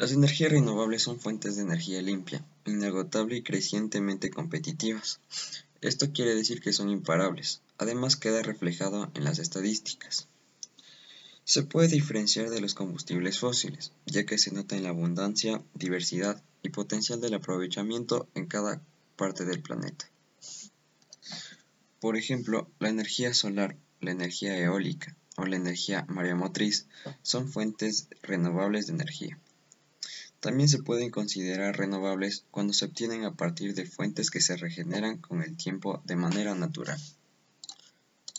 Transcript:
Las energías renovables son fuentes de energía limpia, inagotable y crecientemente competitivas. Esto quiere decir que son imparables, además queda reflejado en las estadísticas. Se puede diferenciar de los combustibles fósiles, ya que se nota en la abundancia, diversidad y potencial del aprovechamiento en cada parte del planeta. Por ejemplo, la energía solar, la energía eólica o la energía mareomotriz son fuentes renovables de energía. También se pueden considerar renovables cuando se obtienen a partir de fuentes que se regeneran con el tiempo de manera natural.